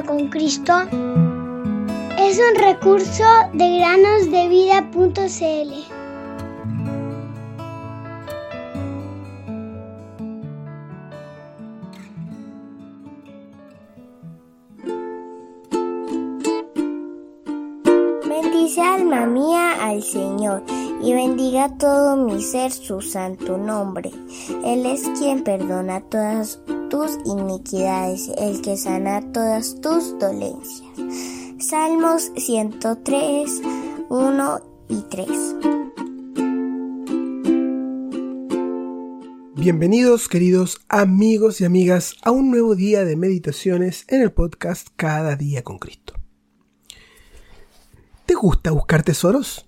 con Cristo es un recurso de granosdevida.cl. Bendice alma mía al Señor y bendiga todo mi ser su santo nombre. Él es quien perdona todas tus iniquidades, el que sana todas tus dolencias. Salmos 103, 1 y 3. Bienvenidos queridos amigos y amigas a un nuevo día de meditaciones en el podcast Cada día con Cristo. ¿Te gusta buscar tesoros?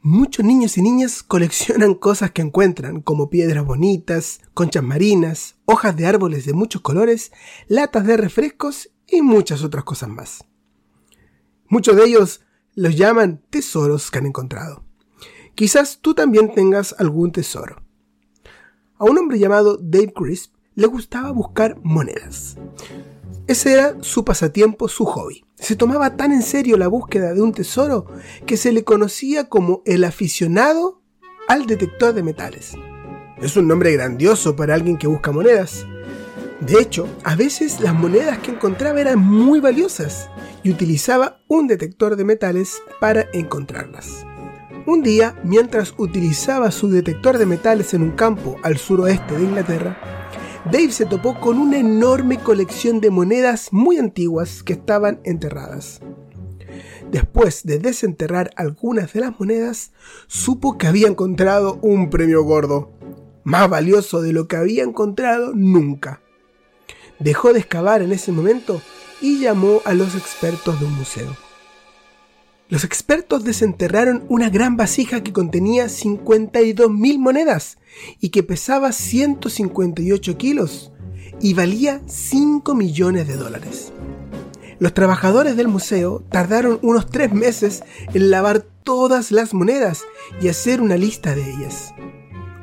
Muchos niños y niñas coleccionan cosas que encuentran, como piedras bonitas, conchas marinas, hojas de árboles de muchos colores, latas de refrescos y muchas otras cosas más. Muchos de ellos los llaman tesoros que han encontrado. Quizás tú también tengas algún tesoro. A un hombre llamado Dave Crisp le gustaba buscar monedas. Ese era su pasatiempo, su hobby. Se tomaba tan en serio la búsqueda de un tesoro que se le conocía como el aficionado al detector de metales. Es un nombre grandioso para alguien que busca monedas. De hecho, a veces las monedas que encontraba eran muy valiosas y utilizaba un detector de metales para encontrarlas. Un día, mientras utilizaba su detector de metales en un campo al suroeste de Inglaterra, Dave se topó con una enorme colección de monedas muy antiguas que estaban enterradas. Después de desenterrar algunas de las monedas, supo que había encontrado un premio gordo, más valioso de lo que había encontrado nunca. Dejó de excavar en ese momento y llamó a los expertos de un museo. Los expertos desenterraron una gran vasija que contenía 52.000 monedas y que pesaba 158 kilos y valía 5 millones de dólares. Los trabajadores del museo tardaron unos tres meses en lavar todas las monedas y hacer una lista de ellas.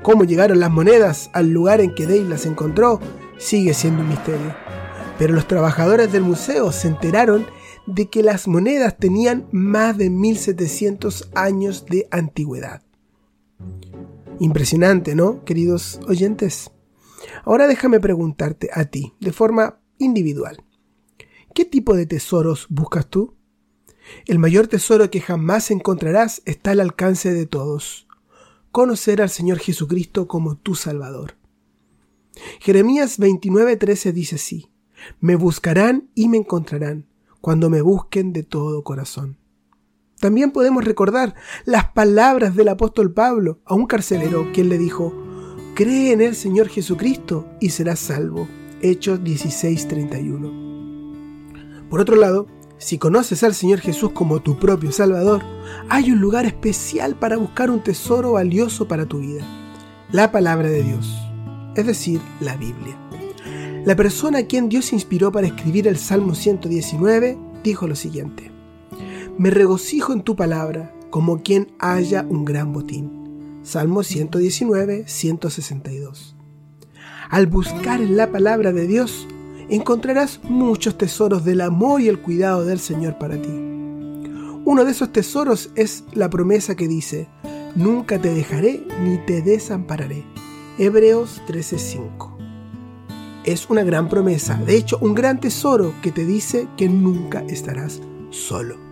Cómo llegaron las monedas al lugar en que Dave las encontró sigue siendo un misterio. Pero los trabajadores del museo se enteraron de que las monedas tenían más de 1700 años de antigüedad. Impresionante, ¿no, queridos oyentes? Ahora déjame preguntarte a ti, de forma individual, ¿qué tipo de tesoros buscas tú? El mayor tesoro que jamás encontrarás está al alcance de todos, conocer al Señor Jesucristo como tu Salvador. Jeremías 29:13 dice así, me buscarán y me encontrarán cuando me busquen de todo corazón. También podemos recordar las palabras del apóstol Pablo a un carcelero, quien le dijo, Cree en el Señor Jesucristo y serás salvo. Hechos 16:31. Por otro lado, si conoces al Señor Jesús como tu propio Salvador, hay un lugar especial para buscar un tesoro valioso para tu vida, la palabra de Dios, es decir, la Biblia. La persona a quien Dios inspiró para escribir el Salmo 119 dijo lo siguiente, Me regocijo en tu palabra como quien haya un gran botín. Salmo 119, 162. Al buscar en la palabra de Dios, encontrarás muchos tesoros del amor y el cuidado del Señor para ti. Uno de esos tesoros es la promesa que dice, Nunca te dejaré ni te desampararé. Hebreos 13:5 es una gran promesa, de hecho un gran tesoro que te dice que nunca estarás solo.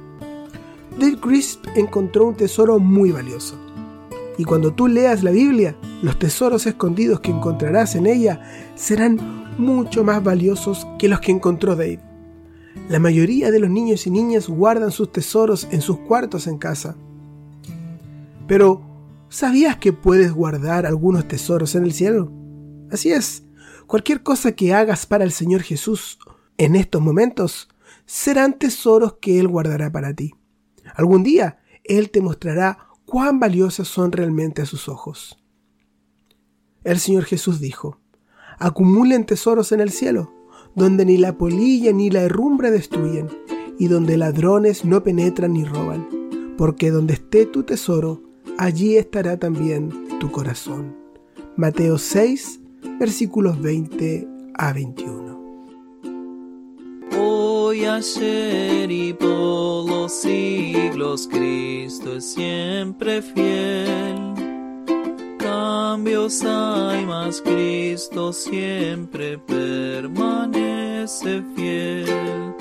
Dale Crisp encontró un tesoro muy valioso. Y cuando tú leas la Biblia, los tesoros escondidos que encontrarás en ella serán mucho más valiosos que los que encontró Dave. La mayoría de los niños y niñas guardan sus tesoros en sus cuartos en casa. Pero, ¿sabías que puedes guardar algunos tesoros en el cielo? Así es, Cualquier cosa que hagas para el Señor Jesús en estos momentos serán tesoros que Él guardará para ti. Algún día Él te mostrará cuán valiosas son realmente a sus ojos. El Señor Jesús dijo, acumulen tesoros en el cielo, donde ni la polilla ni la herrumbre destruyen, y donde ladrones no penetran ni roban, porque donde esté tu tesoro, allí estará también tu corazón. Mateo 6, versículos 20 a 21. Hoy, ayer y Cristo es siempre fiel. Cambios hay, mas Cristo siempre permanece fiel.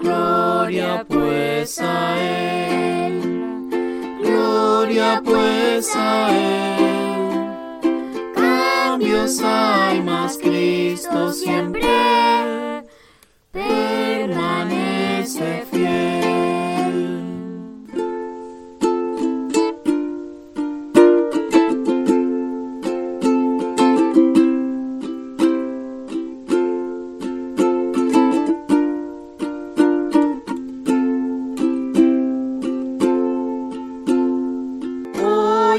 Gloria pues a Él, gloria pues a Él. Cambios hay, mas Cristo siempre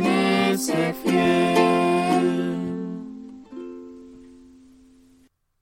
permanece fiel.